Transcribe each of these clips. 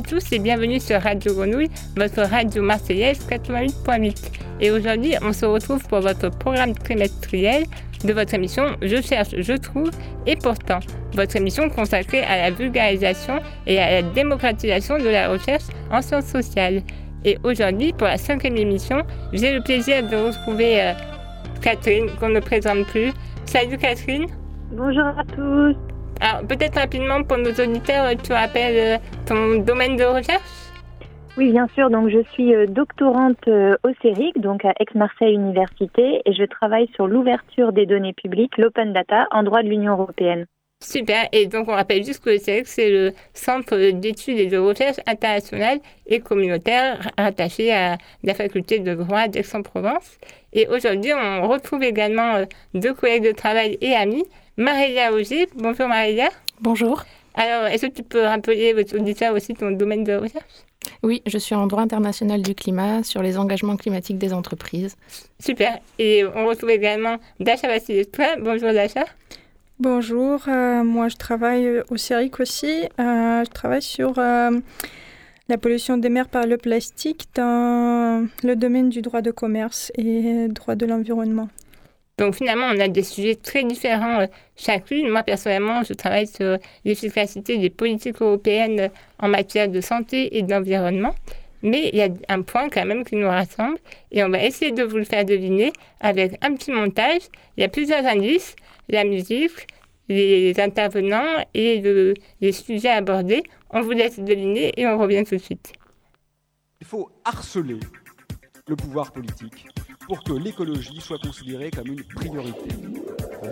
à tous et bienvenue sur Radio Grenouille, votre radio marseillaise 88.8. Et aujourd'hui, on se retrouve pour votre programme trimestriel de votre émission Je cherche, je trouve et pourtant, votre émission consacrée à la vulgarisation et à la démocratisation de la recherche en sciences sociales. Et aujourd'hui, pour la cinquième émission, j'ai le plaisir de retrouver euh, Catherine, qu'on ne présente plus. Salut Catherine. Bonjour à tous. Alors, peut-être rapidement pour nos auditeurs, tu rappelles euh, ton domaine de recherche? Oui, bien sûr. Donc, je suis euh, doctorante euh, au CERIC, donc à Aix-Marseille Université, et je travaille sur l'ouverture des données publiques, l'open data, en droit de l'Union européenne. Super. Et donc, on rappelle juste que le CERIC, c'est le Centre d'études et de recherche internationale et communautaire rattaché à la faculté de droit d'Aix-en-Provence. Et aujourd'hui, on retrouve également deux collègues de travail et amis. Maria Auger. Bonjour Maria. Bonjour. Alors, est-ce que tu peux rappeler votre auditeur aussi ton domaine de recherche? Oui, je suis en droit international du climat sur les engagements climatiques des entreprises. Super. Et on retrouve également Dasha Vassilevska. Bonjour Dasha. Bonjour, euh, moi je travaille au CERIC aussi. Euh, je travaille sur euh, la pollution des mers par le plastique dans le domaine du droit de commerce et droit de l'environnement. Donc finalement, on a des sujets très différents chacune. Moi, personnellement, je travaille sur l'efficacité des politiques européennes en matière de santé et d'environnement. Mais il y a un point quand même qui nous rassemble et on va essayer de vous le faire deviner avec un petit montage. Il y a plusieurs indices, la musique, les intervenants et le, les sujets abordés. On vous laisse deviner et on revient tout de suite. Il faut harceler le pouvoir politique pour que l'écologie soit considérée comme une priorité.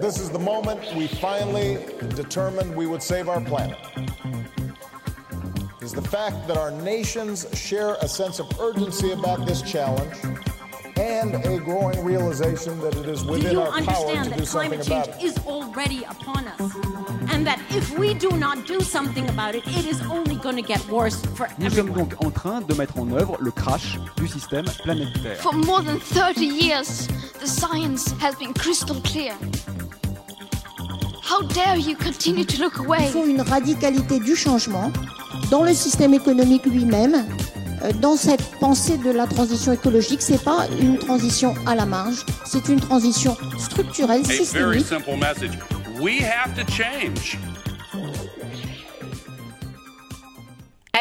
This is the moment we finally determined we would save our planet. Is the fact that our nations share a sense of urgency about this challenge and a growing realization that it is within do you our power understand to that do something climate change about it. is already upon us? And that if we do not do something about it, it is only going to get worse for Nous sommes donc en train de mettre en œuvre le crash du système planétaire. For more than 30 years, the science has been crystal clear. How dare you continue to look away? Il faut une radicalité du changement dans le système économique lui-même, dans cette pensée de la transition écologique. C'est pas une transition à la marge, c'est une transition structurelle, systémique. simple message. We have to change.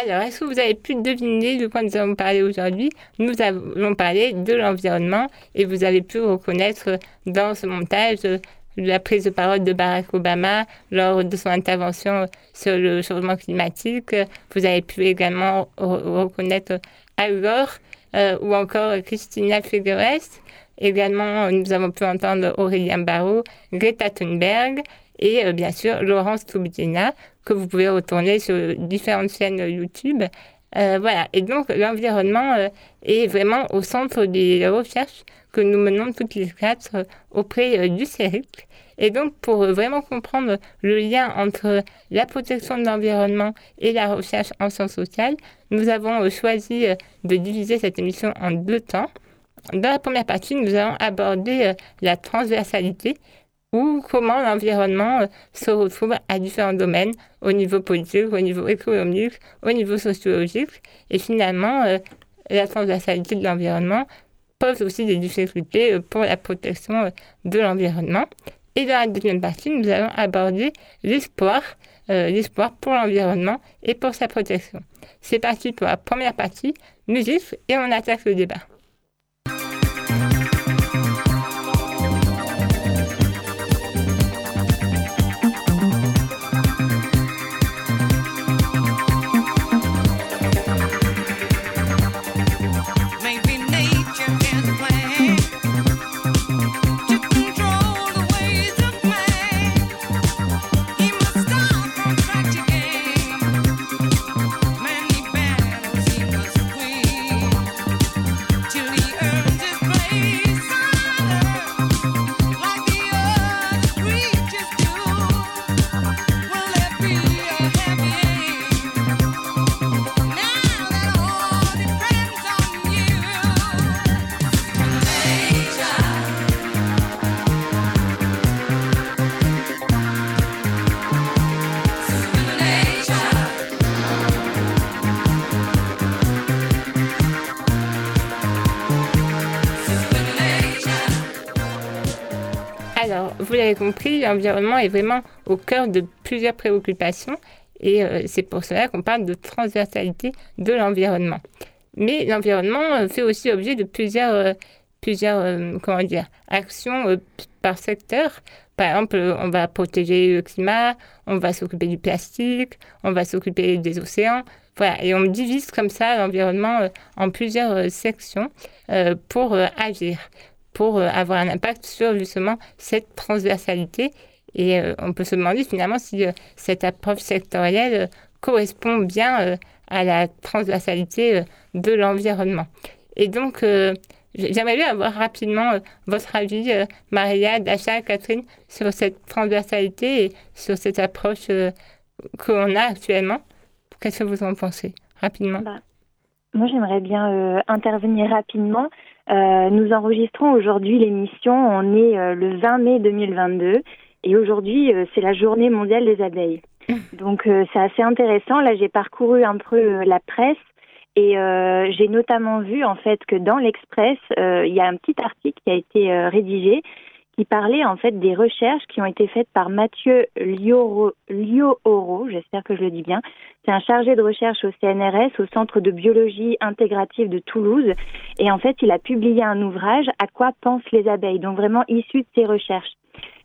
Alors, est-ce que vous avez pu deviner de quoi nous allons parler aujourd'hui? Nous allons parler de l'environnement et vous avez pu reconnaître dans ce montage euh, la prise de parole de Barack Obama lors de son intervention sur le changement climatique. Vous avez pu également re- reconnaître Al Gore euh, ou encore Christina Figueres. Également, nous avons pu entendre Aurélien Barraud, Greta Thunberg et euh, bien sûr Laurence Toubidina que vous pouvez retourner sur différentes chaînes YouTube. Euh, voilà, et donc l'environnement euh, est vraiment au centre des recherches que nous menons toutes les quatre euh, auprès du CERIC. Et donc pour vraiment comprendre le lien entre la protection de l'environnement et la recherche en sciences sociales, nous avons choisi de diviser cette émission en deux temps. Dans la première partie, nous allons aborder la transversalité ou comment l'environnement euh, se retrouve à différents domaines, au niveau politique, au niveau économique, au niveau sociologique. Et finalement, euh, la transversalité de l'environnement pose aussi des difficultés euh, pour la protection de l'environnement. Et dans la deuxième partie, nous allons aborder l'espoir, l'espoir pour l'environnement et pour sa protection. C'est parti pour la première partie, musique, et on attaque le débat. Compris, l'environnement est vraiment au cœur de plusieurs préoccupations et euh, c'est pour cela qu'on parle de transversalité de l'environnement. Mais l'environnement euh, fait aussi objet de plusieurs, euh, plusieurs comment dire, actions par secteur. Par exemple, on va protéger le climat, on va s'occuper du plastique, on va s'occuper des océans. Voilà, et on divise comme ça l'environnement en plusieurs sections pour agir, pour euh, avoir un impact sur justement cette transversalité. Et euh, on peut se demander finalement si euh, cette approche sectorielle correspond bien à la transversalité de l'environnement. Et donc, j'aimerais bien avoir rapidement votre avis, euh, Maria, Dasha, Catherine, sur cette transversalité et sur cette approche euh, qu'on a actuellement. Qu'est-ce que vous en pensez? Rapidement. Bah, Moi, j'aimerais bien intervenir rapidement. Euh, nous enregistrons aujourd'hui l'émission. On est euh, le 20 mai 2022 et aujourd'hui, euh, c'est la journée mondiale des abeilles. Donc, euh, c'est assez intéressant. Là, j'ai parcouru un peu euh, la presse et euh, j'ai notamment vu en fait que dans l'Express, euh, il y a un petit article qui a été euh, rédigé qui parlait en fait des recherches qui ont été faites par Mathieu Liooro, j'espère que je le dis bien. C'est un chargé de recherche au CNRS, au Centre de biologie intégrative de Toulouse. Et en fait, il a publié un ouvrage, À quoi pensent les abeilles? Donc vraiment issu de ses recherches.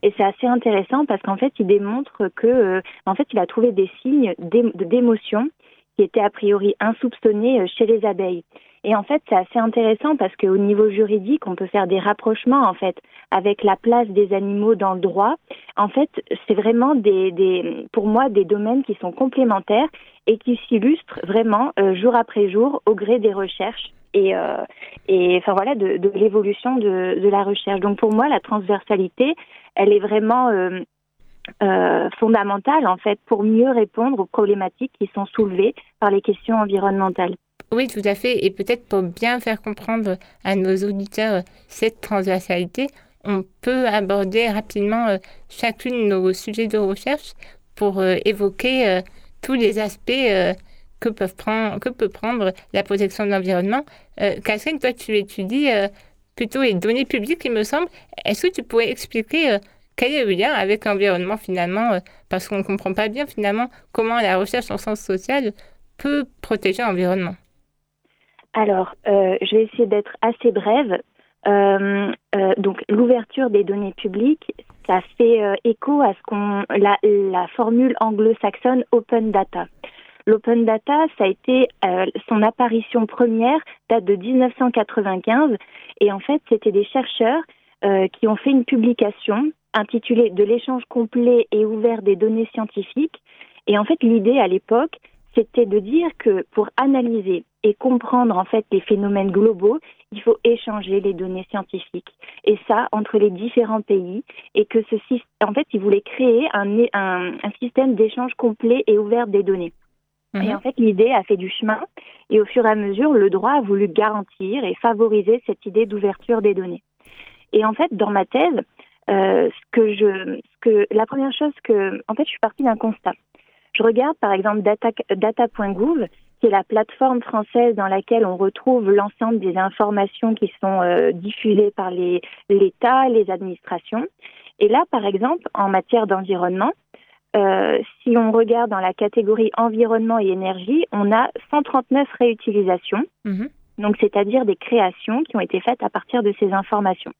Et c'est assez intéressant parce qu'en fait, il démontre que, euh, en fait, il a trouvé des signes d'émotion qui étaient a priori insoupçonnés euh, chez les abeilles. Et en fait, c'est assez intéressant parce qu'au niveau juridique, on peut faire des rapprochements en fait avec la place des animaux dans le droit. En fait, c'est vraiment des, des, pour moi, des domaines qui sont complémentaires et qui s'illustrent vraiment euh, jour après jour au gré des recherches et, euh, et enfin voilà de, de l'évolution de, de la recherche. Donc pour moi, la transversalité, elle est vraiment euh, euh, fondamentale en fait pour mieux répondre aux problématiques qui sont soulevées par les questions environnementales. Oui, tout à fait. Et peut-être pour bien faire comprendre à nos auditeurs euh, cette transversalité, on peut aborder rapidement euh, chacune de nos sujets de recherche pour euh, évoquer tous les aspects que, peut prendre la protection de l'environnement. Catherine, toi, tu étudies plutôt les données publiques, il me semble. Est-ce que tu pourrais expliquer quel est le lien avec l'environnement finalement Parce qu'on ne comprend pas bien finalement comment la recherche en sciences sociales peut protéger l'environnement? Alors, euh, je vais essayer d'être assez brève. Euh, euh, donc, l'ouverture des données publiques, ça fait euh, écho à ce qu'on la, la formule anglo-saxonne open data. L'open data, ça a été euh, son apparition première date de 1995 et en fait, c'était des chercheurs euh, qui ont fait une publication intitulée De l'échange complet et ouvert des données scientifiques. Et en fait, l'idée à l'époque, c'était de dire que pour analyser et comprendre en fait les phénomènes globaux, il faut échanger les données scientifiques et ça entre les différents pays et que ceci, en fait, ils voulaient créer un, un, un système d'échange complet et ouvert des données. Mhm. Et en fait, l'idée a fait du chemin et au fur et à mesure, le droit a voulu garantir et favoriser cette idée d'ouverture des données. Et en fait, dans ma thèse, euh, ce que je, ce que, la première chose que, en fait, je suis partie d'un constat. Je regarde par exemple data- data.gouv, qui est la plateforme française dans laquelle on retrouve l'ensemble des informations qui sont euh, diffusées par les- l'État, les administrations. Et là, par exemple, en matière d'environnement, euh, si on regarde dans la catégorie environnement et énergie, on a 139 réutilisations, Mhm. donc c'est-à-dire des créations qui ont été faites à partir de ces informations.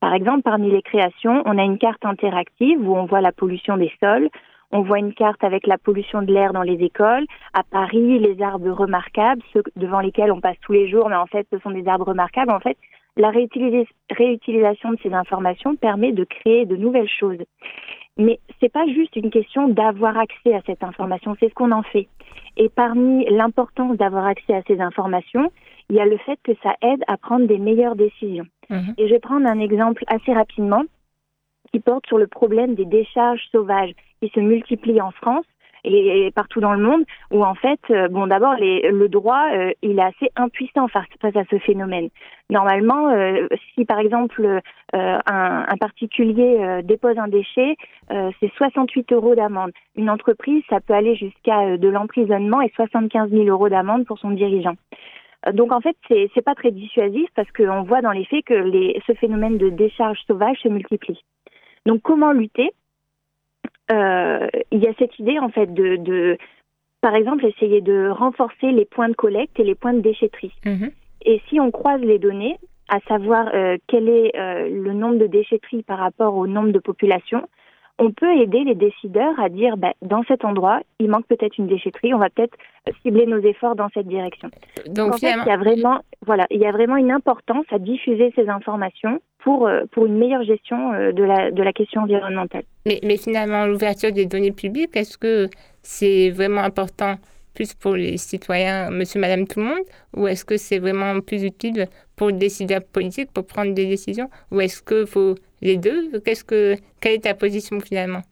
Par exemple, parmi les créations, on a une carte interactive où on voit la pollution des sols, on voit une carte avec la pollution de l'air dans les écoles. À Paris, les arbres remarquables, ceux devant lesquels on passe tous les jours, mais en fait, ce sont des arbres remarquables. En fait, la réutilis- réutilisation de ces informations permet de créer de nouvelles choses. Mais c'est pas juste une question d'avoir accès à cette information, c'est ce qu'on en fait. Et parmi l'importance d'avoir accès à ces informations, il y a le fait que ça aide à prendre des meilleures décisions. Mhm. Et je vais prendre un exemple assez rapidement qui porte sur le problème des décharges sauvages qui se multiplient en France et, partout dans le monde, où en fait, euh, bon, d'abord, le droit, euh, il est assez impuissant face, à ce phénomène. Normalement, euh, si par exemple un, particulier dépose un déchet, c'est 68 euros d'amende. Une entreprise, ça peut aller jusqu'à de l'emprisonnement et 75 000 euros d'amende pour son dirigeant. Donc en fait, c'est c'est pas très dissuasif parce qu'on voit dans les faits que ce phénomène de décharge sauvage se multiplie. Donc comment lutter? Il y a cette idée en fait de, de, par exemple, essayer de renforcer les points de collecte et les points de déchetterie. Mhm. Et si on croise les données, à savoir euh, quel est euh, le nombre de déchetteries par rapport au nombre de population, on peut aider les décideurs à dire bah, dans cet endroit, il manque peut-être une déchetterie, on va peut-être euh, cibler nos efforts dans cette direction. Donc, en fait, finalement- il y a vraiment, voilà, il y a vraiment une importance à diffuser ces informations pour euh, pour une meilleure gestion euh, de la de la question environnementale. Mais, mais finalement, l'ouverture des données publiques, est-ce que c'est vraiment important plus pour les citoyens, monsieur, madame, tout le monde, ou est-ce que c'est vraiment plus utile pour les décideurs politiques pour prendre des décisions, ou est-ce que faut les deux? Qu'est-ce que quelle est ta position finalement?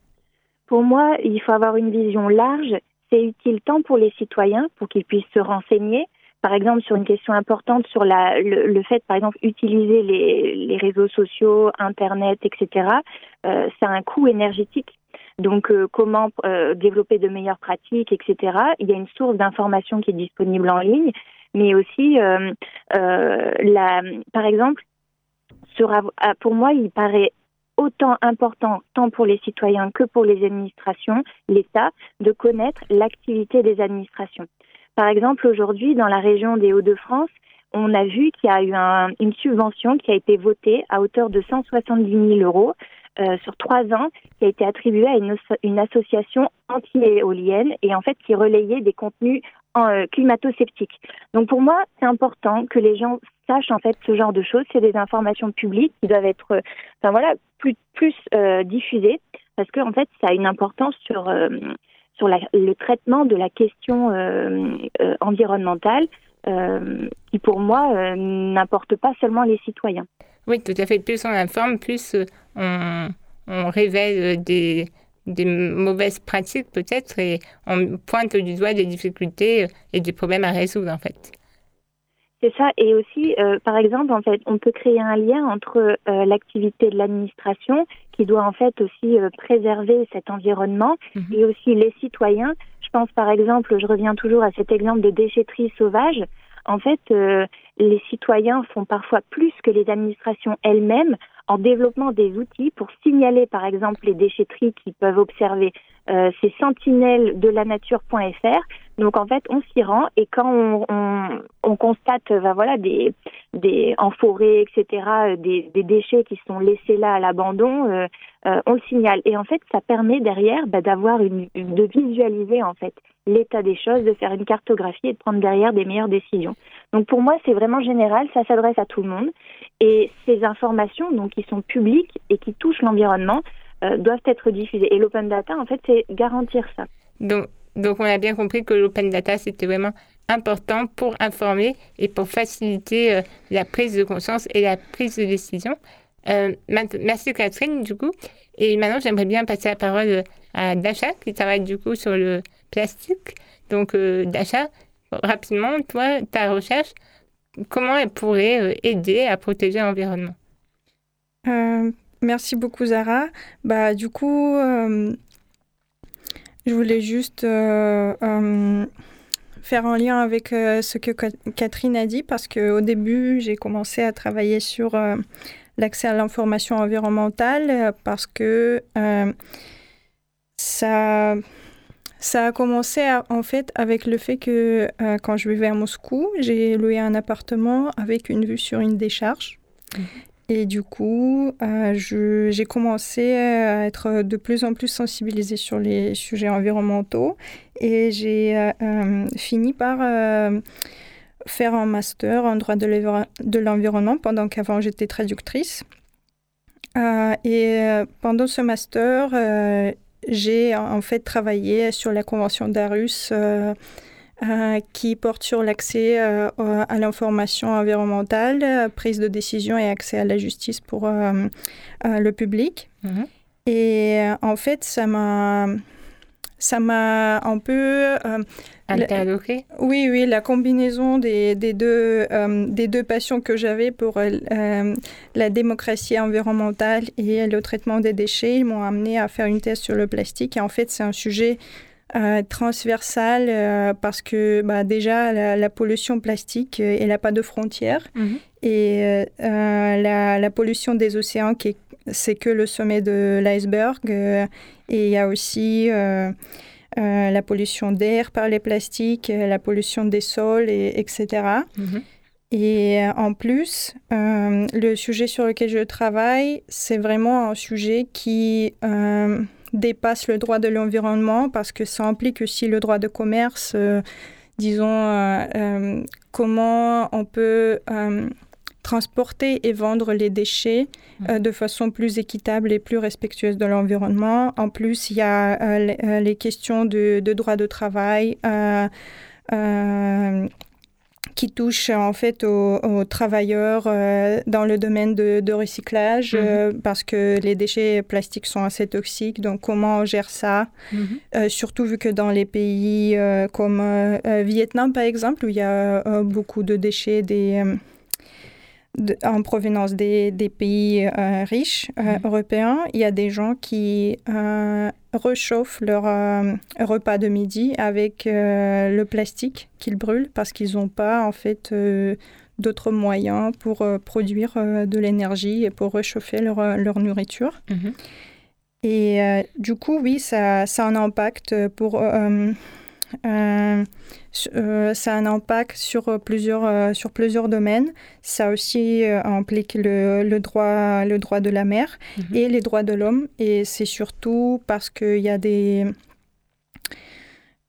Pour moi, il faut avoir une vision large. C'est utile tant pour les citoyens, pour qu'ils puissent se renseigner, par exemple sur une question importante sur le, fait, par exemple, utiliser les, réseaux sociaux, Internet, etc. Euh, ça a un coût énergétique. Donc, euh, comment euh, développer de meilleures pratiques, etc. Il y a une source d'information qui est disponible en ligne, mais aussi, euh, par exemple, pour moi, il paraît autant important, tant pour les citoyens que pour les administrations, l'État, de connaître l'activité des administrations. Par exemple, aujourd'hui, dans la région des Hauts-de-France, on a vu qu'il y a eu un- une subvention qui a été votée à hauteur de 170 000 euros euh, sur trois ans, qui a été attribuée à une, association anti-éolienne et en fait qui relayait des contenus en, euh, climato-sceptiques. Donc pour moi, c'est important que les gens sachent en fait ce genre de choses. C'est des informations publiques qui doivent être, euh, enfin voilà, plus euh, diffusées parce que en fait, ça a une importance sur euh, sur le traitement de la question environnementale qui pour moi n'importe pas seulement les citoyens. Oui, tout à fait. Plus on informe, plus on, révèle des, des mauvaises pratiques peut-être et on pointe du doigt des difficultés et des problèmes à résoudre en fait. C'est ça, et aussi, euh, par exemple, en fait, on peut créer un lien entre euh, l'activité de l'administration, qui doit en fait aussi euh, préserver cet environnement, et aussi les citoyens. Je pense, par exemple, je reviens toujours à cet exemple de déchetterie sauvage. En fait, euh, les citoyens font parfois plus que les administrations elles-mêmes en développant des outils pour signaler, par exemple, les déchetteries qu'ils peuvent observer. Euh, c'est sentinelle de la nature.fr. Donc en fait, on s'y rend et quand on, on, on constate, ben voilà, des, des en forêt, etc., euh, des, des déchets qui sont laissés là à l'abandon, euh, euh, on le signale. Et en fait, ça permet derrière ben, d'avoir une, de visualiser en fait l'état des choses, de faire une cartographie et de prendre derrière des meilleures décisions. Donc pour moi, c'est vraiment général, ça s'adresse à tout le monde. Et ces informations, donc qui sont publiques et qui touchent l'environnement, euh, doivent être diffusées. Et l'open data, en fait, c'est garantir ça. Donc on a bien compris que l'open data, c'était vraiment important pour informer et pour faciliter euh, la prise de conscience et la prise de décision. Euh, merci Catherine, du coup. Et maintenant, j'aimerais bien passer la parole euh, à Dasha, qui travaille du coup sur le plastique. Donc, Dasha, rapidement, toi, ta recherche, comment elle pourrait aider à protéger l'environnement? Merci beaucoup Zara. Bah, du coup, je voulais juste euh, euh, faire un lien avec euh, ce que Ca- Catherine a dit parce qu'au début, j'ai commencé à travailler sur l'accès à l'information environnementale parce que ça, ça a commencé en fait avec le fait que quand je vivais à Moscou, j'ai loué un appartement avec une vue sur une décharge. Et du coup, euh, j'ai commencé à être de plus en plus sensibilisée sur les sujets environnementaux et j'ai euh, euh, fini par euh, faire un master en droit de l'enviro- de l'environnement pendant qu'avant j'étais traductrice. Euh, et euh, pendant ce master, euh, j'ai en fait travaillé sur la Convention d'Arus euh, qui porte sur l'accès euh, à l'information environnementale, euh, prise de décision et accès à la justice pour euh, le public. Mhm. Et en fait, ça m'a ça m'a un peu euh, Interloqué oui, oui, la combinaison des, des deux, euh, des deux passions que j'avais pour euh, la démocratie environnementale et le traitement des déchets m'ont amené à faire une thèse sur le plastique. Et en fait, c'est un sujet euh, transversal euh, parce que bah, déjà, la, la pollution plastique, euh, elle n'a pas de frontières. Mhm. Et la, la pollution des océans qui est c'est que le sommet de l'iceberg. et il y a aussi la pollution d'air par les plastiques, la pollution des sols, et, etc. Mhm. Et euh, en plus, le sujet sur lequel je travaille, c'est vraiment un sujet qui dépasse le droit de l'environnement parce que ça implique aussi le droit de commerce, euh, disons, euh, euh, comment on peut transporter et vendre les déchets euh, de façon plus équitable et plus respectueuse de l'environnement. En plus, il y a euh, les, questions de, de droit de travail. euh, qui touchent en fait aux, aux travailleurs euh, dans le domaine de, de recyclage Mhm. euh, parce que les déchets plastiques sont assez toxiques. Donc comment on gère ça? Mhm. Euh, Surtout vu que dans les pays euh, comme euh, euh, Vietnam par exemple où il y a euh, beaucoup de déchets des euh, de- en provenance des, des pays euh, riches euh, Mhm. européens, il y a des gens qui euh, réchauffent leur euh, repas de midi avec le plastique qu'ils brûlent parce qu'ils n'ont pas en fait d'autres moyens pour produire de l'énergie et pour réchauffer leur, leur nourriture. Mhm. Et du coup, oui, ça, ça a un impact pour... euh, ça a un impact sur euh, plusieurs, euh, sur plusieurs domaines. Ça aussi euh, implique le, le droit, le droit de la mer Mhm. et les droits de l'homme. Et c'est surtout parce qu'il y a des...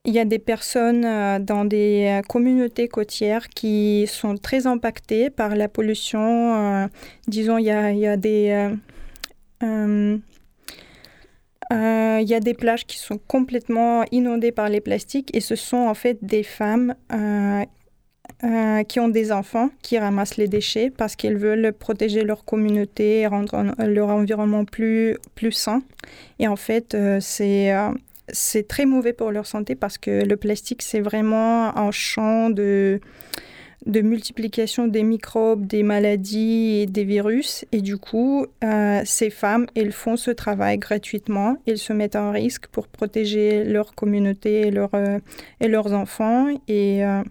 Il y a des personnes dans des communautés côtières qui sont très impactées par la pollution. disons, il y a, il y a des... euh, Il y a des plages qui sont complètement inondées par les plastiques et ce sont en fait des femmes euh, euh, qui ont des enfants qui ramassent les déchets parce qu'elles veulent protéger leur communauté rendre en- leur environnement plus, plus sain. Et en fait, c'est c'est très mauvais pour leur santé parce que le plastique, c'est vraiment un champ de, de multiplication des microbes, des maladies et des virus. Et du coup, euh, ces femmes, elles font ce travail gratuitement. Elles se mettent en risque pour protéger leur communauté et, euh, et leurs enfants. Et euh,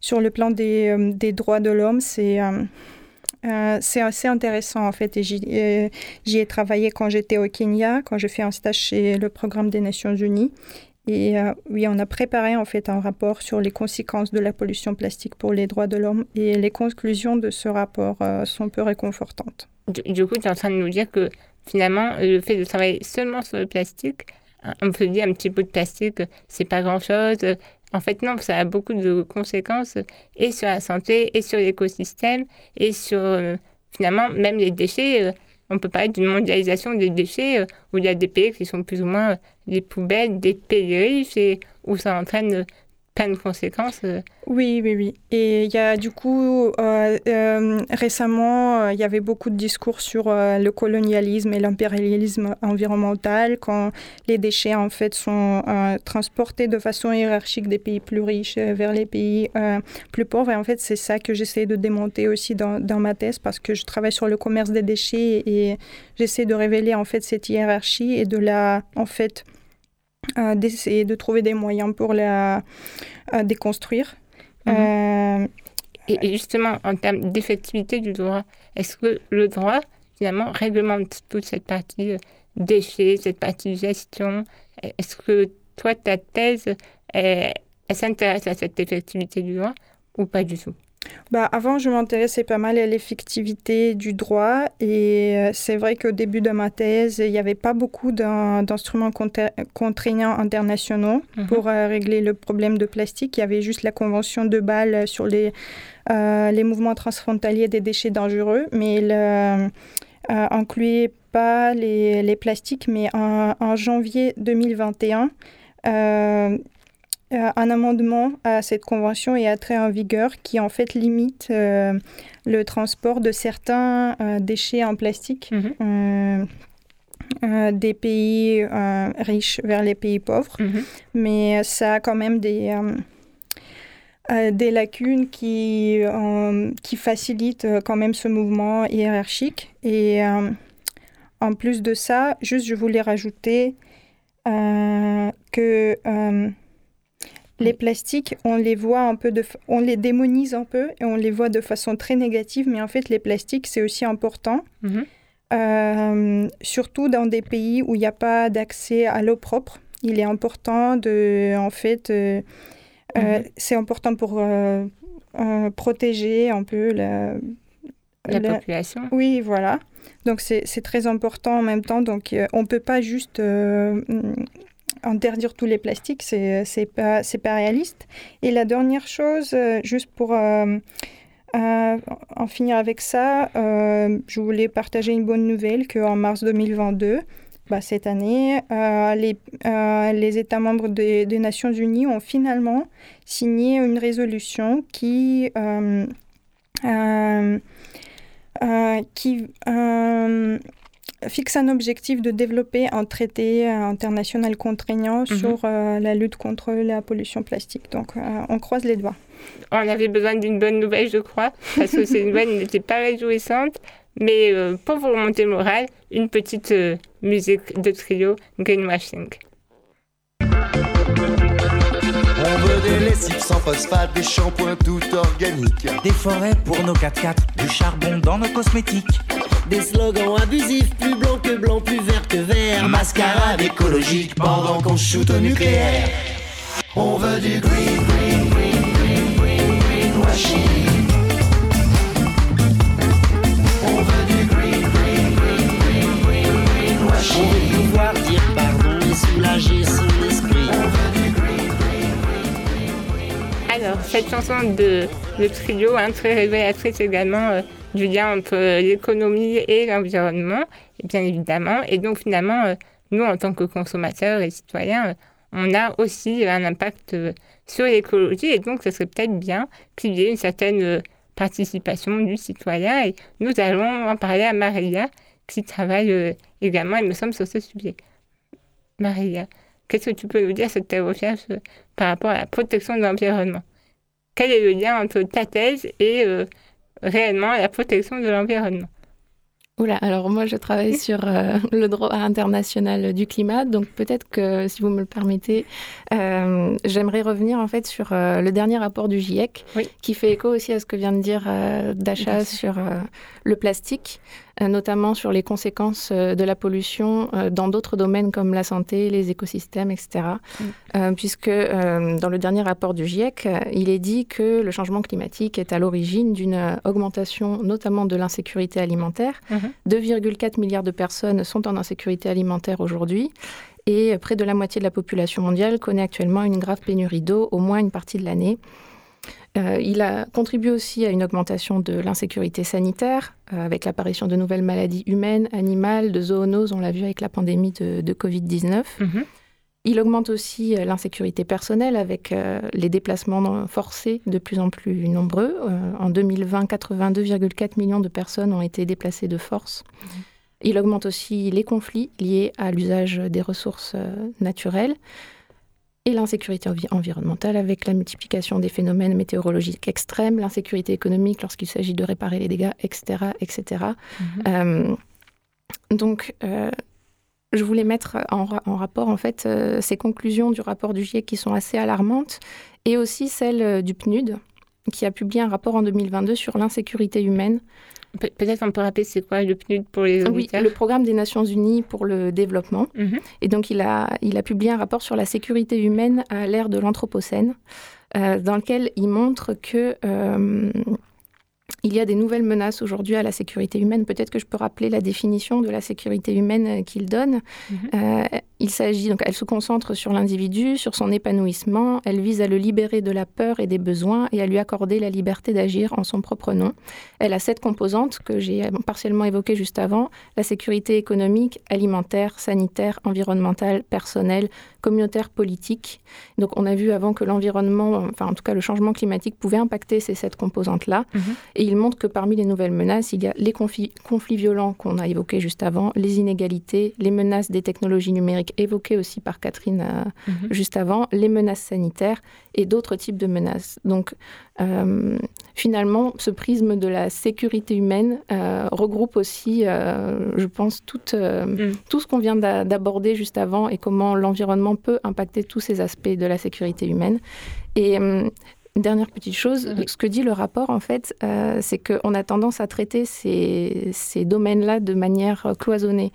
sur le plan des, des droits de l'homme, c'est... c'est assez intéressant en fait j'y ai travaillé quand j'étais au Kenya, quand j'ai fait un stage chez le programme des Nations Unies. Et euh, oui, on a préparé en fait un rapport sur les conséquences de la pollution plastique pour les droits de l'homme et les conclusions de ce rapport euh, sont peu réconfortantes. Du, coup, tu es en train de nous dire que finalement, le fait de travailler seulement sur le plastique, hein, on peut dire un petit bout de plastique, c'est pas grand-chose. En fait, non, ça a beaucoup de conséquences et sur la santé, et sur l'écosystème, et sur euh, finalement même les déchets. Euh, on peut parler d'une mondialisation des déchets euh, où il y a des pays qui sont plus ou moins euh, des poubelles, des pays riches et où ça entraîne plein de conséquences. euh. Oui, oui, oui. Et il y a du coup, euh, euh, récemment, il y avait beaucoup de discours sur le colonialisme et l'impérialisme environnemental quand les déchets en fait sont transportés de façon hiérarchique des pays plus riches vers les pays plus pauvres. Et en fait, c'est ça que j'essaie de démonter aussi dans, ma thèse parce que je travaille sur le commerce des déchets et j'essaie de révéler en fait cette hiérarchie et de la, en fait, d'essayer de trouver des moyens pour la euh, déconstruire. Mhm. Euh, Et, et justement, en termes d'effectivité du droit, est-ce que le droit, finalement, réglemente toute cette partie euh, déchets, cette partie gestion? Est-ce que toi, ta thèse, elle, elle s'intéresse à cette effectivité du droit ou pas du tout? Bah, avant, je m'intéressais pas mal à l'effectivité du droit et euh, c'est vrai qu'au début de ma thèse, il n'y avait pas beaucoup d'in- d'instruments contra- contraignants internationaux Mhm. pour euh, régler le problème de plastique. Il y avait juste la Convention de Bâle sur les, euh, les mouvements transfrontaliers des déchets dangereux, mais elle euh, euh, incluait pas les, les plastiques. Mais en, en janvier 2021, euh, un amendement à cette convention est entré en vigueur qui en fait limite euh, le transport de certains euh, déchets en plastique Mhm. des pays riches vers les pays pauvres. Mhm. Mais ça a quand même des, des lacunes qui, qui facilitent quand même ce mouvement hiérarchique. Et en plus de ça, juste je voulais rajouter que les plastiques, on les voit un peu de, on les démonise un peu et on les voit de façon très négative, mais en fait les plastiques c'est aussi important Mhm. euh, surtout dans des pays où il n'y a pas d'accès à l'eau propre. Il est important de, en fait, euh, euh, Mhm. c'est important pour protéger un peu la, La la- population. Oui, voilà. Donc c'est très important en même temps. Donc on peut pas juste interdire tous les plastiques, c'est c'est pas c'est pas réaliste. Et la dernière chose, euh, juste pour euh, euh, en finir avec ça, euh, je voulais partager une bonne nouvelle qu'en mars 2022, bah, cette année, euh, les, euh, les États membres des, des Nations Unies ont finalement signé une résolution qui, euh, euh, euh, qui euh, fixe un objectif de développer un traité euh, international contraignant sur euh, la lutte contre la pollution plastique. Donc, euh, on croise les doigts. On avait besoin d'une bonne nouvelle, je crois, parce que ces nouvelles n'étaient pas réjouissantes. Mais euh, pour vous remonter le moral, une petite euh, musique de trio, Greenwashing. On veut des lessives sans phosphate, des shampoings tout organiques. Des forêts pour nos 4x4, du charbon dans nos cosmétiques. Des slogans abusifs, plus blanc que blanc, plus vert que vert. Mascarade écologique pendant qu'on shoot au nucléaire. On veut du green, green, green, green, green, greenwashing. On cette chanson de trio, hein, très révélatrice également euh, du lien entre euh, l'économie et l'environnement, bien évidemment. Et donc, finalement, euh, nous, en tant que consommateurs et citoyens, on a aussi un impact sur l'écologie. Et donc, ce serait peut-être bien qu'il y ait une certaine participation du citoyen. Et nous allons en parler à Maria, qui travaille également, il me semble, sur ce sujet. Maria, qu'est-ce que tu peux nous dire sur tes recherches par rapport à la protection de l'environnement? Quel est le lien entre ta thèse et euh, réellement la protection de l'environnement? Oula, alors moi je travaille sur euh, le droit international du climat, donc peut-être que si vous me le permettez, euh, j'aimerais revenir en fait sur euh, le dernier rapport du GIEC, qui fait écho aussi à ce que vient de dire Dasha sur le plastique, notamment sur les conséquences euh, de la pollution euh, dans d'autres domaines comme la santé, les écosystèmes, etc. Euh, puisque euh, dans le dernier rapport du GIEC, euh, il est dit que le changement climatique est à l'origine d'une euh, augmentation notamment de l'insécurité alimentaire. 2,4 milliards de personnes sont en insécurité alimentaire aujourd'hui. Et près de la moitié de la population mondiale connaît actuellement une grave pénurie d'eau, au moins une partie de l'année. Euh, il a contribué aussi à une augmentation de l'insécurité sanitaire, euh, avec l'apparition de nouvelles maladies humaines, animales, de zoonoses, on l'a vu avec la pandémie de, de Covid-19. Il augmente aussi euh, l'insécurité personnelle avec euh, les déplacements forcés de plus en plus nombreux. Euh, en 2020, 82,4 millions de personnes ont été déplacées de force. Il augmente aussi les conflits liés à l'usage des ressources euh, naturelles et l'insécurité envi- environnementale avec la multiplication des phénomènes météorologiques extrêmes, l'insécurité économique lorsqu'il s'agit de réparer les dégâts, etc. etc. Euh, donc, euh, je voulais mettre en, ra- en rapport en fait euh, ces conclusions du rapport du GIEC qui sont assez alarmantes et aussi celles du PNUD qui a publié un rapport en 2022 sur l'insécurité humaine. Pe- Peut-être on peut rappeler c'est quoi le PNUD pour les Oui, auditeurs le programme des Nations Unies pour le développement. Et donc, il a, il a publié un rapport sur la sécurité humaine à l'ère de l'Anthropocène, euh, dans lequel il montre que euh, il y a des nouvelles menaces aujourd'hui à la sécurité humaine. Peut-être que je peux rappeler la définition de la sécurité humaine euh, qu'il donne. Euh, il s'agit donc, elle se concentre sur l'individu, sur son épanouissement. Elle vise à le libérer de la peur et des besoins et à lui accorder la liberté d'agir en son propre nom. Elle a sept composantes que j'ai partiellement évoquées juste avant la sécurité économique, alimentaire, sanitaire, environnementale, personnelle, communautaire, politique. Donc, on a vu avant que l'environnement, enfin en tout cas le changement climatique, pouvait impacter ces sept composantes-là. Et il montre que parmi les nouvelles menaces, il y a les conflits, conflits violents qu'on a évoqués juste avant, les inégalités, les menaces des technologies numériques évoquées aussi par Catherine euh, Mhm. juste avant, les menaces sanitaires et d'autres types de menaces. Donc euh, finalement, ce prisme de la sécurité humaine euh, regroupe aussi, je pense, tout, euh, tout ce qu'on vient d'a- d'aborder juste avant et comment l'environnement peut impacter tous ces aspects de la sécurité humaine. Et euh, dernière petite chose, ce que dit le rapport, en fait, euh, c'est qu'on a tendance à traiter ces, ces domaines-là de manière euh, cloisonnée.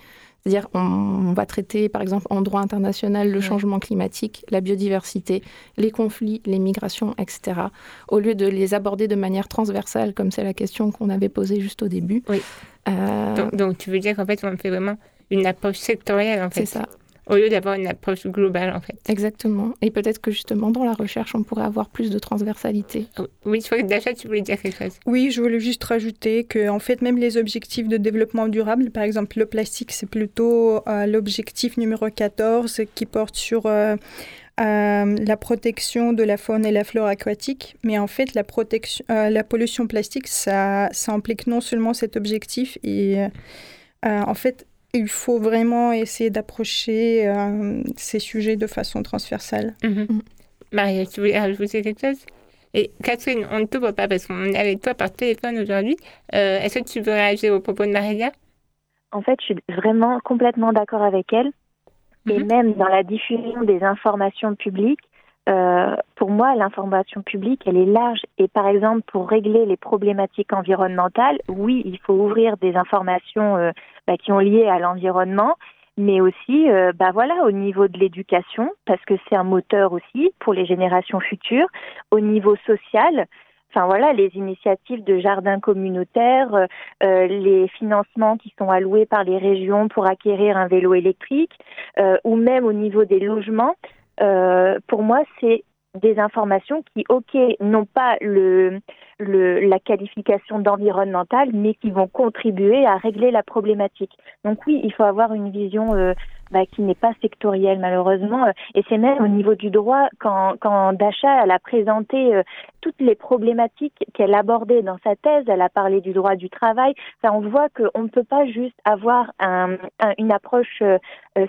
C'est-à-dire, on, on va traiter, par exemple, en droit international, le changement climatique, la biodiversité, les conflits, les migrations, etc., au lieu de les aborder de manière transversale, comme c'est la question qu'on avait posée juste au début. Oui. Euh, Donc, donc, tu veux dire qu'en fait, on fait vraiment une approche sectorielle, en fait. C'est ça. Au lieu d'avoir une approche globale, en fait. Exactement. Et peut-être que justement, dans la recherche, on pourrait avoir plus de transversalité. Oui, je crois que Dacha, tu voulais dire quelque chose. Oui, je voulais juste rajouter que en fait même les objectifs de développement durable, par exemple le plastique, c'est plutôt euh, l'objectif numéro 14 qui porte sur euh, euh, la protection de la faune et la flore aquatique. Mais en fait, la, protection, euh, la pollution plastique, ça, ça implique non seulement cet objectif, et euh, en fait, il faut vraiment essayer d'approcher euh, ces sujets de façon transversale. Mhm. Maria, tu voulais rajouter quelque chose? Et Catherine, on ne te voit pas parce qu'on est avec toi par téléphone aujourd'hui. Euh, Est-ce que tu veux réagir au propos de Maria? En fait, je suis vraiment complètement d'accord avec elle. Et même dans la diffusion des informations publiques, euh, pour moi, l'information publique, elle est large. Et par exemple, pour régler les problématiques environnementales, oui, il faut ouvrir des informations euh, bah, qui ont lié à l'environnement, mais aussi, euh, bah voilà, au niveau de l'éducation, parce que c'est un moteur aussi pour les générations futures, au niveau social. Enfin voilà, les initiatives de jardins communautaires, les financements qui sont alloués par les régions pour acquérir un vélo électrique, ou même au niveau des logements. Euh, pour moi, c'est des informations qui, ok, n'ont pas le, le, la qualification d'environnementale, mais qui vont contribuer à régler la problématique. Donc oui, il faut avoir une vision euh, bah, qui n'est pas sectorielle malheureusement. Et c'est même au niveau du droit, quand, quand Dacha elle a présenté euh, toutes les problématiques qu'elle abordait dans sa thèse, elle a parlé du droit du travail. Enfin, on voit qu'on ne peut pas juste avoir un, un- une approche euh,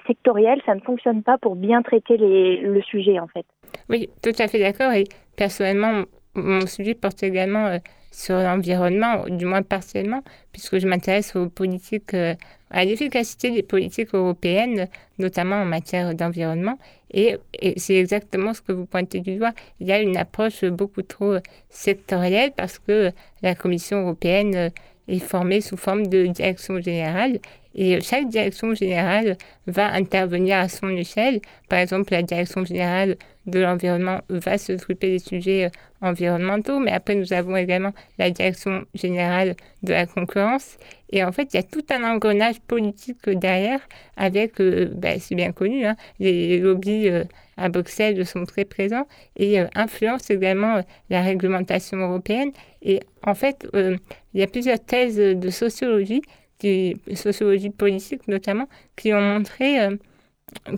sectorielle, ça ne fonctionne pas pour bien traiter les, le sujet en fait. Oui, tout à fait d'accord. Et personnellement, mon sujet porte également euh, sur l'environnement, du moins partiellement, puisque je m'intéresse aux politiques, euh, à l'efficacité des politiques européennes, notamment en matière d'environnement. Et, et c'est exactement ce que vous pointez du doigt. Il y a une approche beaucoup trop euh, sectorielle parce que la Commission européenne est formée sous forme de direction générale et chaque direction générale va intervenir à son échelle. Par exemple, la direction générale de l'environnement va s'occuper des sujets euh, environnementaux, mais après nous avons également la direction générale de la concurrence. Et en fait, il y a tout un engrenage politique derrière avec, euh, ben, c'est bien connu, hein, les lobbies euh, à Bruxelles sont très présents et influencent également la réglementation européenne. Et en fait, il y a plusieurs thèses de sociologie, qui, sociologie politique notamment, qui ont montré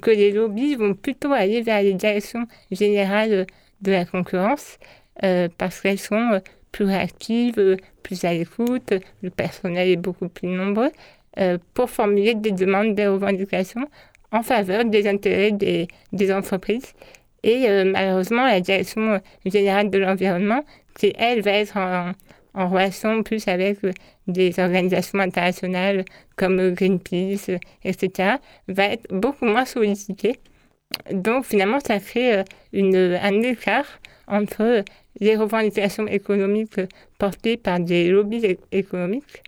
que les lobbies vont plutôt aller vers les directions générales de la concurrence euh, parce qu'elles sont euh, plus réactives, euh, plus à l'écoute, le personnel est beaucoup plus nombreux pour formuler des demandes, des revendications en faveur des intérêts des, entreprises. Et malheureusement, la direction générale de l'environnement, qui elle va être en relation plus avec euh, des organisations internationales comme euh, Greenpeace, euh, etc., va être beaucoup moins sollicitée. Donc finalement, ça crée euh, une, un écart entre les revendications économiques euh, portées par des lobbies économiques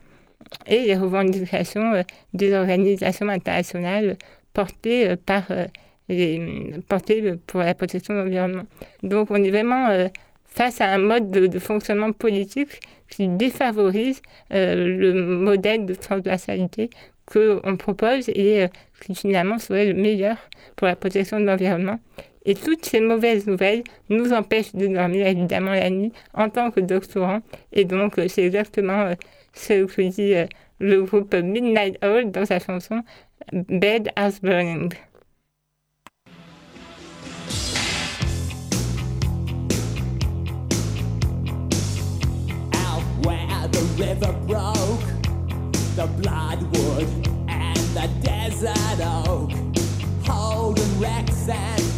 et les revendications euh, des organisations internationales portées euh, par euh, les, portées euh, pour la protection de l'environnement. Donc on est vraiment euh, face à un mode de, de fonctionnement politique qui défavorise euh, le modèle de transversalité qu'on propose et euh, qui finalement serait le meilleur pour la protection de l'environnement. Et toutes ces mauvaises nouvelles nous empêchent de dormir évidemment la nuit en tant que doctorants. Et donc euh, c'est exactement euh, ce que dit euh, le groupe Midnight Owl dans sa chanson Bed as Burning. River broke, the bloodwood and the desert oak, holding wrecks and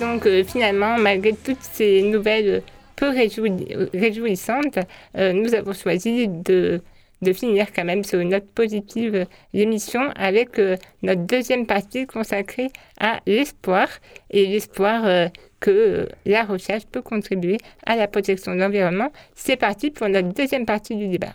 donc, finalement, malgré toutes ces nouvelles peu réjoui- réjouissantes, euh, nous avons choisi de, finir quand même sur une note positive l'émission avec euh, notre deuxième partie consacrée à l'espoir et l'espoir euh, que la recherche peut contribuer à la protection de l'environnement. C'est parti pour notre deuxième partie du débat.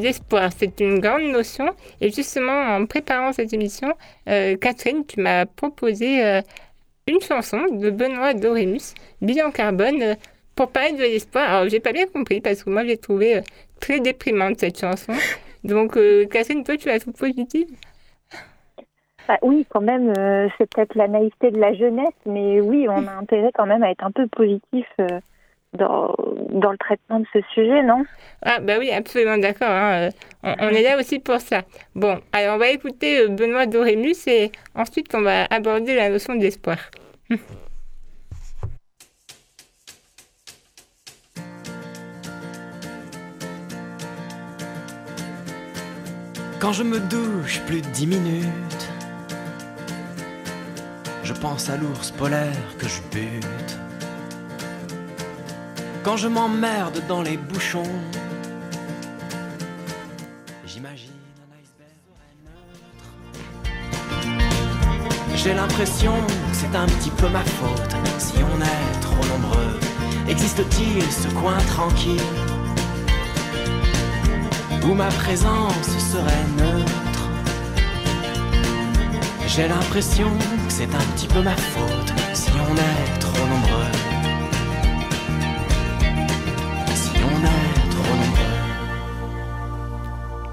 L'espoir, c'est une grande notion. Et justement, en préparant cette émission, euh, Catherine, tu m'as proposé euh, une chanson de Benoît Dorémus, Bilan Carbone, euh, pour parler de l'espoir. Alors, j'ai pas bien compris parce que moi, j'ai trouvé très déprimante cette chanson. Donc, Catherine, toi, tu la trouves positive? Bah oui, quand même, c'est peut-être la naïveté de la jeunesse, mais oui, on a intérêt quand même à être un peu positif dans, dans le traitement de ce sujet, non? Ah, bah oui, absolument d'accord. hein, On, on est là aussi pour ça. Bon, alors on va écouter euh, Benoît Dorémus et ensuite on va aborder la notion d'espoir. Quand je me douche plus de dix minutes, je pense à l'ours polaire que je bute. Quand je m'emmerde dans les bouchons, j'imagine J'ai l'impression que c'est un petit peu ma faute si on est trop nombreux. Existe-t-il ce coin tranquille où ma présence serait neutre? J'ai l'impression que c'est un petit peu ma faute si on est trop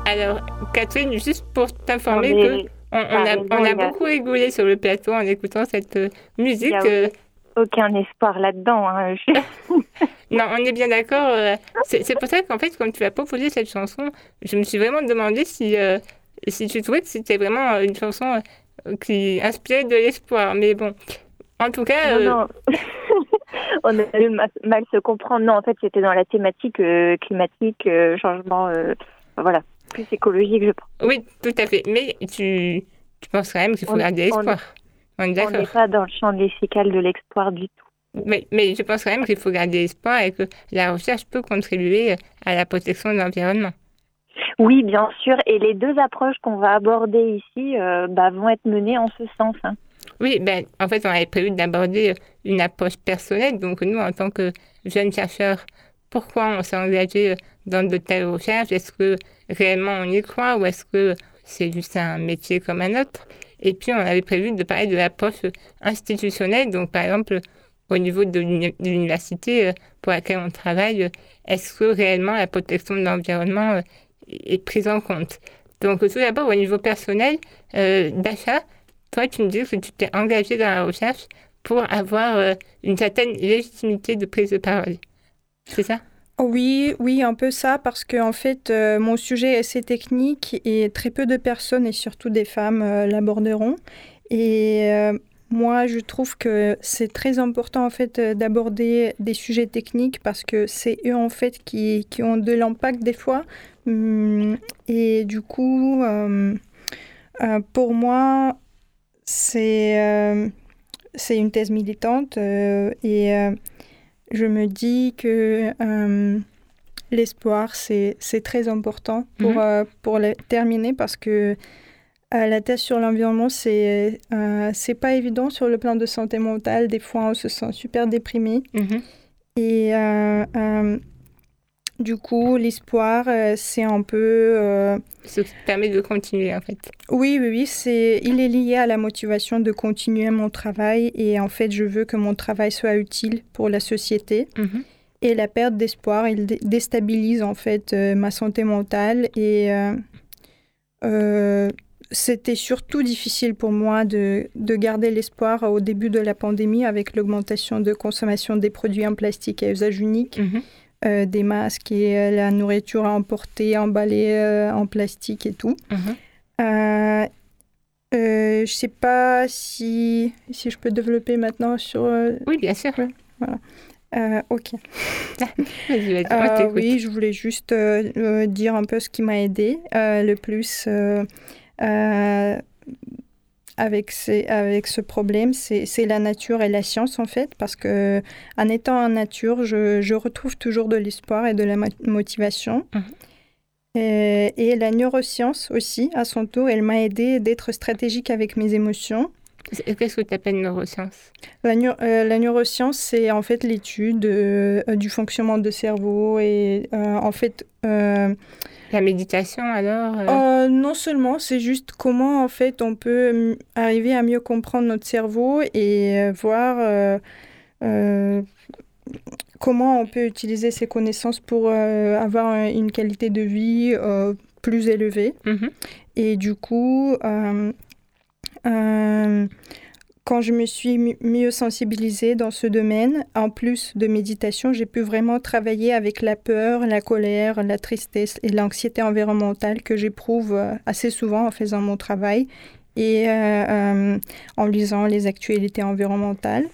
Alors, Catherine, juste pour t'informer que on, a, on a beaucoup rigolé sur le plateau en écoutant cette euh, musique. Il y a euh, aucun espoir là-dedans. hein. Non, on est bien d'accord. euh, c'est pour ça qu'en fait, quand tu as proposé cette chanson, je me suis vraiment demandé si, euh, si tu trouvais que c'était vraiment une chanson qui inspirait de l'espoir. Mais bon, en tout cas, Non, euh, non. on a eu ma- mal se comprendre. Non, en fait, c'était dans la thématique euh, climatique, changement, voilà, plus écologique, je pense. oui, tout à fait. Mais tu, tu penses quand même qu'il faut On- garder l'espoir. On n'est pas dans le champ lexical de l'exploit du tout. Mais, mais je pense quand même qu'il faut garder espoir et que la recherche peut contribuer à la protection de l'environnement. Oui, bien sûr. Et les deux approches qu'on va aborder ici euh, bah, vont être menées en ce sens. hein. Oui, ben, en fait, on avait prévu d'aborder une approche personnelle. Donc, nous, en tant que jeunes chercheurs, pourquoi on s'est engagé dans de telles recherches? Est-ce que réellement on y croit ou est-ce que c'est juste un métier comme un autre? Et puis, on avait prévu de parler de l'approche institutionnelle. Donc, par exemple, au niveau de l'uni- de l'université euh, pour laquelle on travaille, euh, est-ce que réellement la protection de l'environnement euh, est prise en compte? Donc, tout d'abord, au niveau personnel, euh, d'achat, toi, tu me dis que tu t'es engagé dans la recherche pour avoir euh, une certaine légitimité de prise de parole. C'est ça? Oui, oui, un peu ça, parce que en fait, euh, mon sujet est assez technique et très peu de personnes, et surtout des femmes, euh, l'aborderont. Et euh, moi, je trouve que c'est très important en fait d'aborder des sujets techniques parce que c'est eux en fait qui, qui ont de l'impact des fois. Hum, et du coup, pour moi, c'est une thèse militante et je me dis que euh, l'espoir, c'est très important pour, Mhm. euh, pour terminer parce que euh, la thèse sur l'environnement, c'est c'est pas évident sur le plan de santé mentale. Des fois, on se sent super déprimé. Mhm. Et du coup, l'espoir, euh, c'est un peu... euh, Ce qui permet de continuer, en fait. oui, oui, oui, c'est, il est lié à la motivation de continuer mon travail et en fait, je veux que mon travail soit utile pour la société. Mhm. Et la perte d'espoir, il dé- déstabilise en fait euh, ma santé mentale et euh, c'était surtout difficile pour moi de, de garder l'espoir au début de la pandémie avec l'augmentation de consommation des produits en plastique à usage unique, Mhm. Euh, des masques et euh, la nourriture à emporter, emballée euh, en plastique et tout. Mhm. Je sais pas si, si je peux développer maintenant sur. Oui, bien sûr. Voilà. Euh, ok. Vas-y, vas-y, Euh, oui, je voulais juste euh, dire un peu ce qui m'a aidé le plus avec, ces- avec ce problème, c'est la nature et la science en fait, parce que en étant en nature, je, je retrouve toujours de l'espoir et de la mo- motivation. Euh, et la neuroscience aussi, à son tour, elle m'a aidé d'être stratégique avec mes émotions. Qu'est-ce que tu appelles neurosciences La, euh, la neuroscience, c'est en fait l'étude euh, du fonctionnement de cerveau et euh, en fait... La méditation alors euh, euh, non seulement, c'est juste comment en fait on peut arriver à mieux comprendre notre cerveau et euh, voir comment on peut utiliser ces connaissances pour euh, avoir un- une qualité de vie euh, plus élevée. Mhm. Et du coup, euh, quand je me suis mi- mieux sensibilisée dans ce domaine, en plus de méditation, j'ai pu vraiment travailler avec la peur, la colère, la tristesse et l'anxiété environnementale que j'éprouve euh, assez souvent en faisant mon travail et euh, euh, en lisant les actualités environnementales.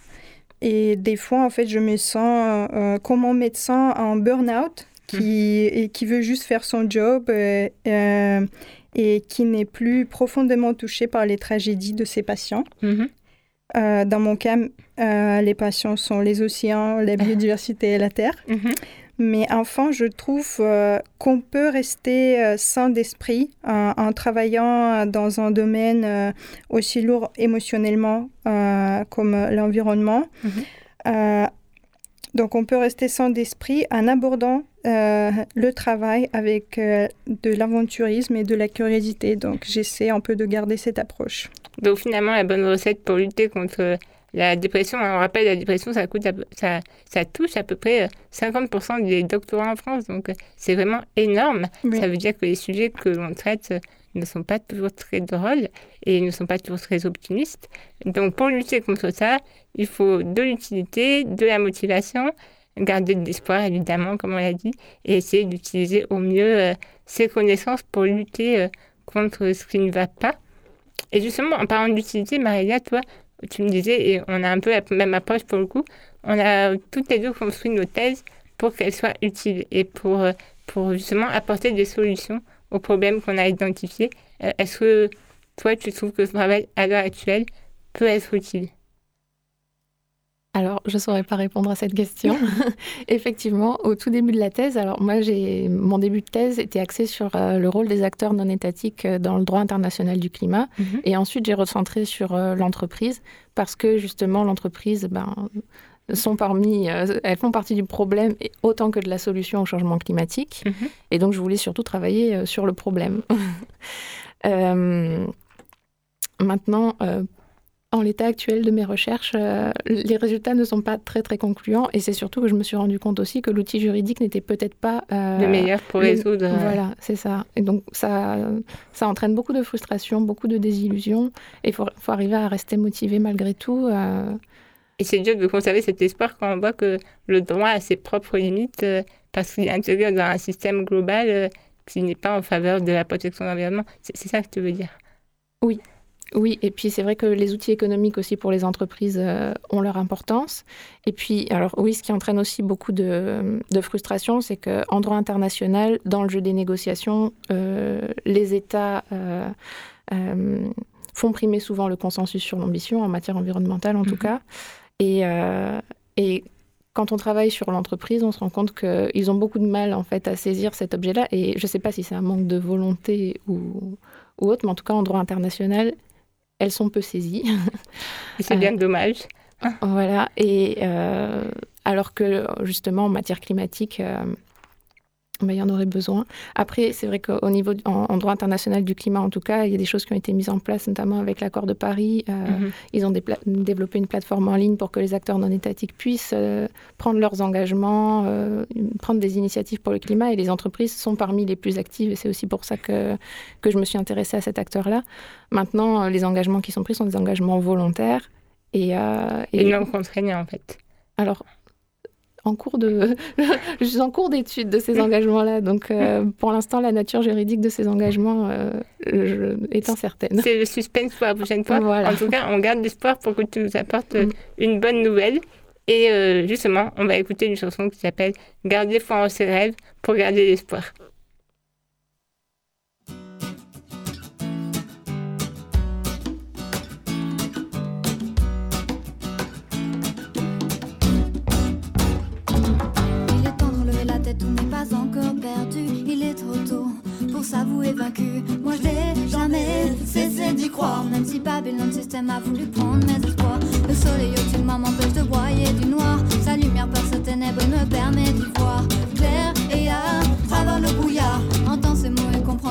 Et des fois, en fait, je me sens euh, comme mon médecin en burn-out qui, et qui veut juste faire son job et qui n'est plus profondément touché par les tragédies de ses patients. Mhm. Euh, dans mon cas, euh, les patients sont les océans, la biodiversité et la terre. Mhm. Mais enfin, je trouve euh, qu'on peut rester sain d'esprit en travaillant dans un domaine aussi lourd émotionnellement comme l'environnement. Mhm. Euh, donc, on peut rester sain d'esprit en abordant euh, le travail avec euh, de l'aventurisme et de la curiosité. Donc, j'essaie un peu de garder cette approche. Donc finalement, la bonne recette pour lutter contre la dépression, on rappelle, la dépression, ça, coûte ça, ça touche à peu près euh, 50% des doctorats en France. Donc euh, c'est vraiment énorme. Oui. Ça veut dire que les sujets que l'on traite euh, ne sont pas toujours très drôles et ne sont pas toujours très optimistes. Donc pour lutter contre ça, il faut de l'utilité, de la motivation, garder de l'espoir évidemment, comme on l'a dit, et essayer d'utiliser au mieux euh, ses connaissances pour lutter euh, contre ce qui ne va pas. Et justement, en parlant d'utilité, Maria, toi, tu me disais, et on a un peu la même approche pour le coup, on a toutes les deux construit nos thèses pour qu'elles soient utiles et pour, euh, pour justement apporter des solutions aux problèmes qu'on a identifiés. Est-ce que toi, tu trouves que ce travail à l'heure actuelle peut être utile? Alors, je ne saurais pas répondre à cette question. Effectivement, au tout début de la thèse, alors moi, j'ai mon début de thèse était axé sur euh, le rôle des acteurs non étatiques euh, dans le droit international du climat. Mhm. Et ensuite, j'ai recentré sur euh, l'entreprise parce que justement, l'entreprise, ben, sont parmi, euh, elles font partie du problème autant que de la solution au changement climatique. Mhm. Et donc, je voulais surtout travailler sur le problème. Maintenant, en l'état actuel de mes recherches, euh, les résultats ne sont pas très très concluants et c'est surtout que je me suis rendu compte aussi que l'outil juridique n'était peut-être pas euh, Le meilleur pour résoudre, Voilà, c'est ça. Et donc ça, ça entraîne beaucoup de frustration, beaucoup de désillusion et il faut, faut arriver à rester motivé malgré tout. euh, Et c'est dur de conserver cet espoir quand on voit que le droit a ses propres limites parce qu'il est intégré dans un système global qui n'est pas en faveur de la protection de l'environnement. C'est c'est ça que tu veux dire? Oui, oui, et puis c'est vrai que les outils économiques aussi pour les entreprises euh, ont leur importance. Et puis, alors oui, ce qui entraîne aussi beaucoup de, de frustration, c'est qu'en droit international, dans le jeu des négociations, euh, les États euh, font primer souvent le consensus sur l'ambition, en matière environnementale en tout cas. Et, euh, et quand on travaille sur l'entreprise, on se rend compte qu'ils ont beaucoup de mal en fait à saisir cet objet-là. Et je ne sais pas si c'est un manque de volonté ou, ou autre, mais en tout cas en droit international, elles sont peu saisies. C'est bien dommage. Voilà. Et euh, alors que justement en matière climatique, il y en aurait besoin. Après, c'est vrai qu'au niveau, en, en droit international du climat, en tout cas, il y a des choses qui ont été mises en place, notamment avec l'accord de Paris. Euh, Mhm. Ils ont développé une plateforme en ligne pour que les acteurs non étatiques puissent euh, prendre leurs engagements, euh, prendre des initiatives pour le climat. Et les entreprises sont parmi les plus actives. Et c'est aussi pour ça que, que je me suis intéressée à cet acteur-là. Maintenant, les engagements qui sont pris sont des engagements volontaires. Et, euh, Et non contraignant en fait. alors, en cours de, je suis en cours d'étude de ces engagements-là. Donc, euh, pour l'instant, la nature juridique de ces engagements euh, je- est incertaine. C'est le suspense pour la prochaine fois. Voilà. En tout cas, on garde l'espoir pour que tu nous apportes euh, Mm. une bonne nouvelle. Et euh, justement, on va écouter une chanson qui s'appelle Gardez foi en ses rêves pour garder l'espoir. S'avouer vaincu. Moi je n'ai jamais cessé d'y croire, même si Babylone système a voulu prendre mes espoirs. Le soleil moi m'empêche de broyer du noir. Sa lumière par ce ténèbre et me permet d'y voir clair et à travers le brouillard.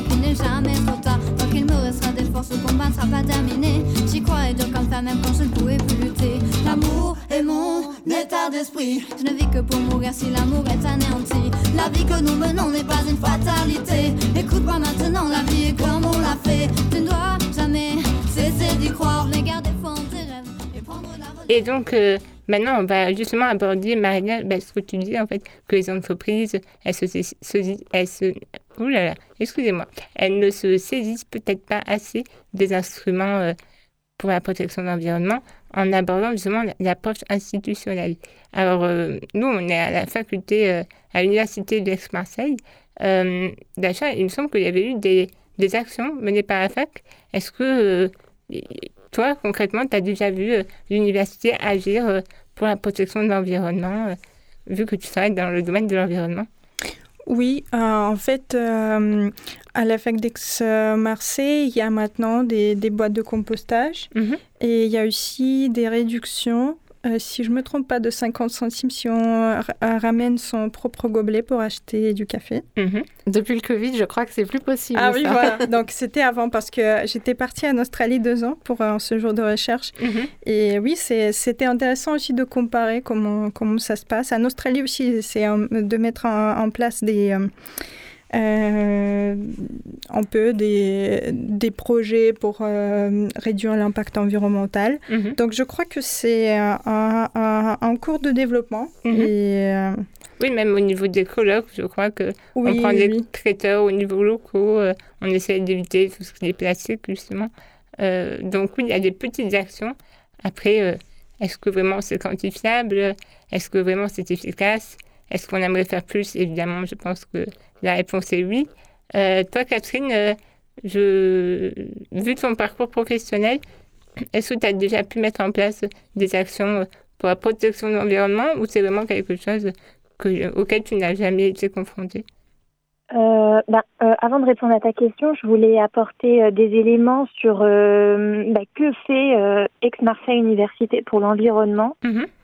Qu'il n'est jamais trop tard. Tant qu'il me restera des forces, le combat ne sera pas terminé. J'y crois dur comme fer, même quand je ne pouvais plus lutter. L'amour est mon état d'esprit. Je ne vis que pour mourir si l'amour est anéanti. La vie que nous menons n'est pas une fatalité. Écoute-moi maintenant, la vie est comme on l'a fait. Tu ne dois jamais cesser d'y croire, mais garder en tes rêves et prendre la. Et donc, euh, maintenant, on va justement aborder, Maria, bah, ce que tu dis, en fait, que les entreprises, elles se- elles se, ouh là là, excusez-moi, elles ne se saisissent peut-être pas assez des instruments euh, pour la protection de l'environnement en abordant justement la- l'approche institutionnelle. Alors, euh, nous, on est à la faculté, euh, à l'université d'Aix-Marseille. D'achat, il me semble qu'il y avait eu des, actions menées par la fac. Est-ce que toi, concrètement, tu as déjà vu l'université agir pour la protection de l'environnement, vu que tu travailles dans le domaine de l'environnement? Oui, euh, en fait, euh, à la fac d'Aix-Marseille, il y a maintenant des, des boîtes de compostage Mhm. et il y a aussi des réductions. Euh, si je ne me trompe pas, de 50 centimes si on euh, ra- ramène son propre gobelet pour acheter du café. Depuis le Covid, je crois que c'est plus possible. Ah oui, voilà. Donc c'était avant parce que j'étais partie en Australie deux ans pour un séjour de recherche. Et oui, c'était intéressant aussi de comparer comment, comment ça se passe. En Australie aussi, c'est euh, de mettre en, en place des... euh, euh, un peu des, des projets pour euh, réduire l'impact environnemental. Mhm. Donc je crois que c'est euh, un, un- un cours de développement. Mhm. Et, euh, Oui, même au niveau des colloques, je crois que on Oui, prend oui, des traiteurs au niveau locaux, euh, on essaie d'éviter tout ce qui est plastique, justement. Euh, donc oui, il y a des petites actions. Après, euh, est-ce que vraiment c'est quantifiable? Est-ce que vraiment c'est efficace? Est-ce qu'on aimerait faire plus? Évidemment, je pense que la réponse est oui. Euh, toi, Catherine, euh, je... vu ton parcours professionnel, est-ce que tu as déjà pu mettre en place des actions pour la protection de l'environnement ou c'est vraiment quelque chose que, auquel tu n'as jamais été confronté Euh, ben, euh, avant de répondre à ta question, je voulais apporter euh, des éléments sur ben, que fait Aix-Marseille Université pour l'environnement.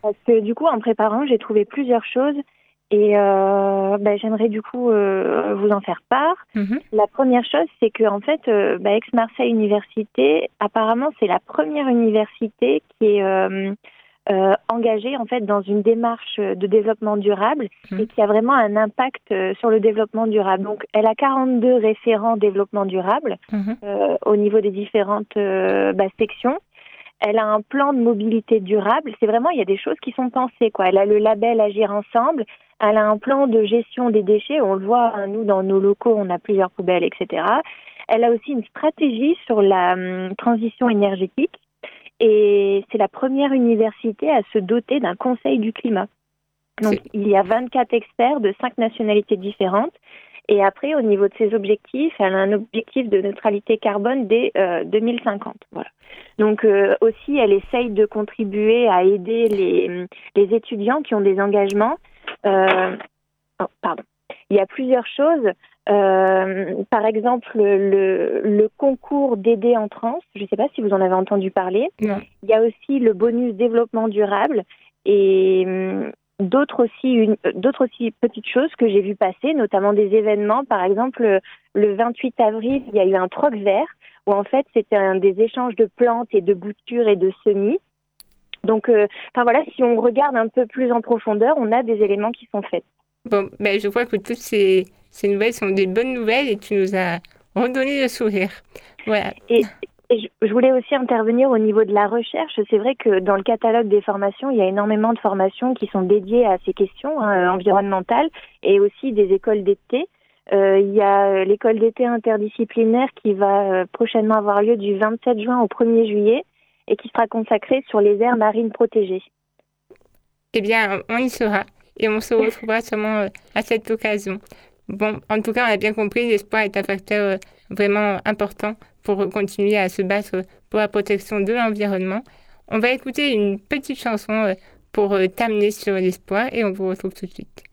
Parce que du coup, en préparant, j'ai trouvé plusieurs choses et euh, ben, j'aimerais du coup euh, vous en faire part. La première chose, c'est que en fait, euh, ben, Aix-Marseille Université, apparemment, c'est la première université qui est euh, euh, engagée en fait dans une démarche de développement durable et qui a vraiment un impact euh, sur le développement durable. Donc, elle a 42 référents développement durable euh, au niveau des différentes bah, sections. Elle a un plan de mobilité durable. C'est vraiment, il y a des choses qui sont pensées. Quoi. Elle a le label Agir ensemble. Elle a un plan de gestion des déchets. On le voit, hein, nous, dans nos locaux, on a plusieurs poubelles, etc. Elle a aussi une stratégie sur la hum, transition énergétique. Et c'est la première université à se doter d'un conseil du climat. Donc, il y a 24 experts de cinq nationalités différentes. Et après, au niveau de ses objectifs, elle a un objectif de neutralité carbone dès euh, 2050. Voilà. Donc euh, aussi, elle essaye de contribuer à aider les, les étudiants qui ont des engagements. Euh, oh, pardon. Il y a plusieurs choses. Euh, par exemple, le, le concours d'aider en trans. Je ne sais pas si vous en avez entendu parler. Non. Il y a aussi le bonus développement durable et d'autres aussi, une- euh, d'autres aussi petites choses que j'ai vu passer, notamment des événements. Par exemple, le- le 28 avril, il y a eu un troc vert où en fait c'était un des échanges de plantes et de boutures et de semis. Donc, euh, enfin voilà, si on regarde un peu plus en profondeur, on a des éléments qui sont faits. Bon, ben, je crois que toutes ces, ces nouvelles sont des bonnes nouvelles et tu nous as redonné le sourire. Voilà. Et, Et je, voulais aussi intervenir au niveau de la recherche. C'est vrai que dans le catalogue des formations, il y a énormément de formations qui sont dédiées à ces questions hein, environnementales et aussi des écoles d'été. Euh, il y a euh, l'école d'été interdisciplinaire qui va euh, prochainement avoir lieu du 27 juin au 1er juillet et qui sera consacrée sur les aires marines protégées. Eh bien, on y sera et on se retrouvera sûrement euh, à cette occasion. Bon, en tout cas, on a bien compris, l'espoir est un facteur euh, vraiment important pour continuer à se battre pour la protection de l'environnement. On va écouter une petite chanson euh, pour euh, terminer sur l'espoir et on vous retrouve tout de suite.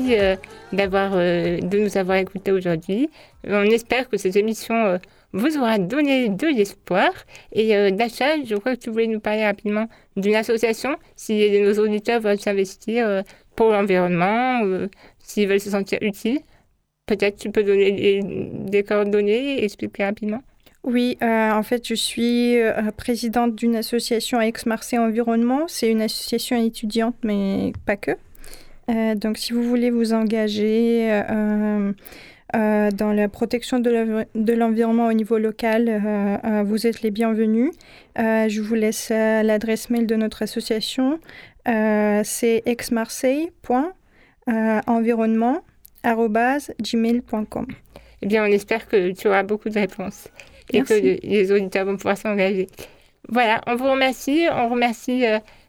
Euh, d'avoir, euh, de nous avoir écoutés aujourd'hui. On espère que cette émission euh, vous aura donné de l'espoir. Et euh, je crois que tu voulais nous parler rapidement d'une association, si nos auditeurs veulent s'investir pour l'environnement, s'ils veulent se sentir utiles. Peut-être tu peux donner des, coordonnées et expliquer rapidement. Oui, en fait, je suis présidente d'une association Aix-Marseille Environnement. C'est une association étudiante, mais pas que. Euh, donc, si vous voulez vous engager euh, euh, dans la protection de l'envi- de l'environnement au niveau local, vous êtes les bienvenus. Je vous laisse l'adresse mail de notre association. C'est exmarseille.environnement.gmail.com. Eh bien, on espère que tu auras beaucoup de réponses et Merci. que les- auditeurs vont pouvoir s'engager. Voilà, on vous remercie. On remercie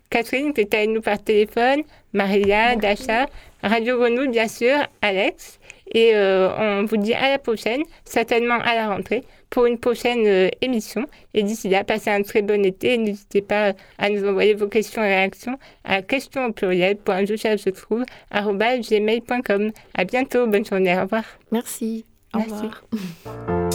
Catherine qui était avec nous par téléphone, Maria, Dasha, Radio Grenouille, bien sûr, Alex. Et euh, on vous dit à la prochaine, certainement à la rentrée, pour une prochaine euh, émission. Et d'ici là, passez un très bon été. N'hésitez pas à nous envoyer vos questions et réactions à questions au pluriel trouve gmail.com. À bientôt, bonne journée, au revoir. Merci. Au Merci. revoir.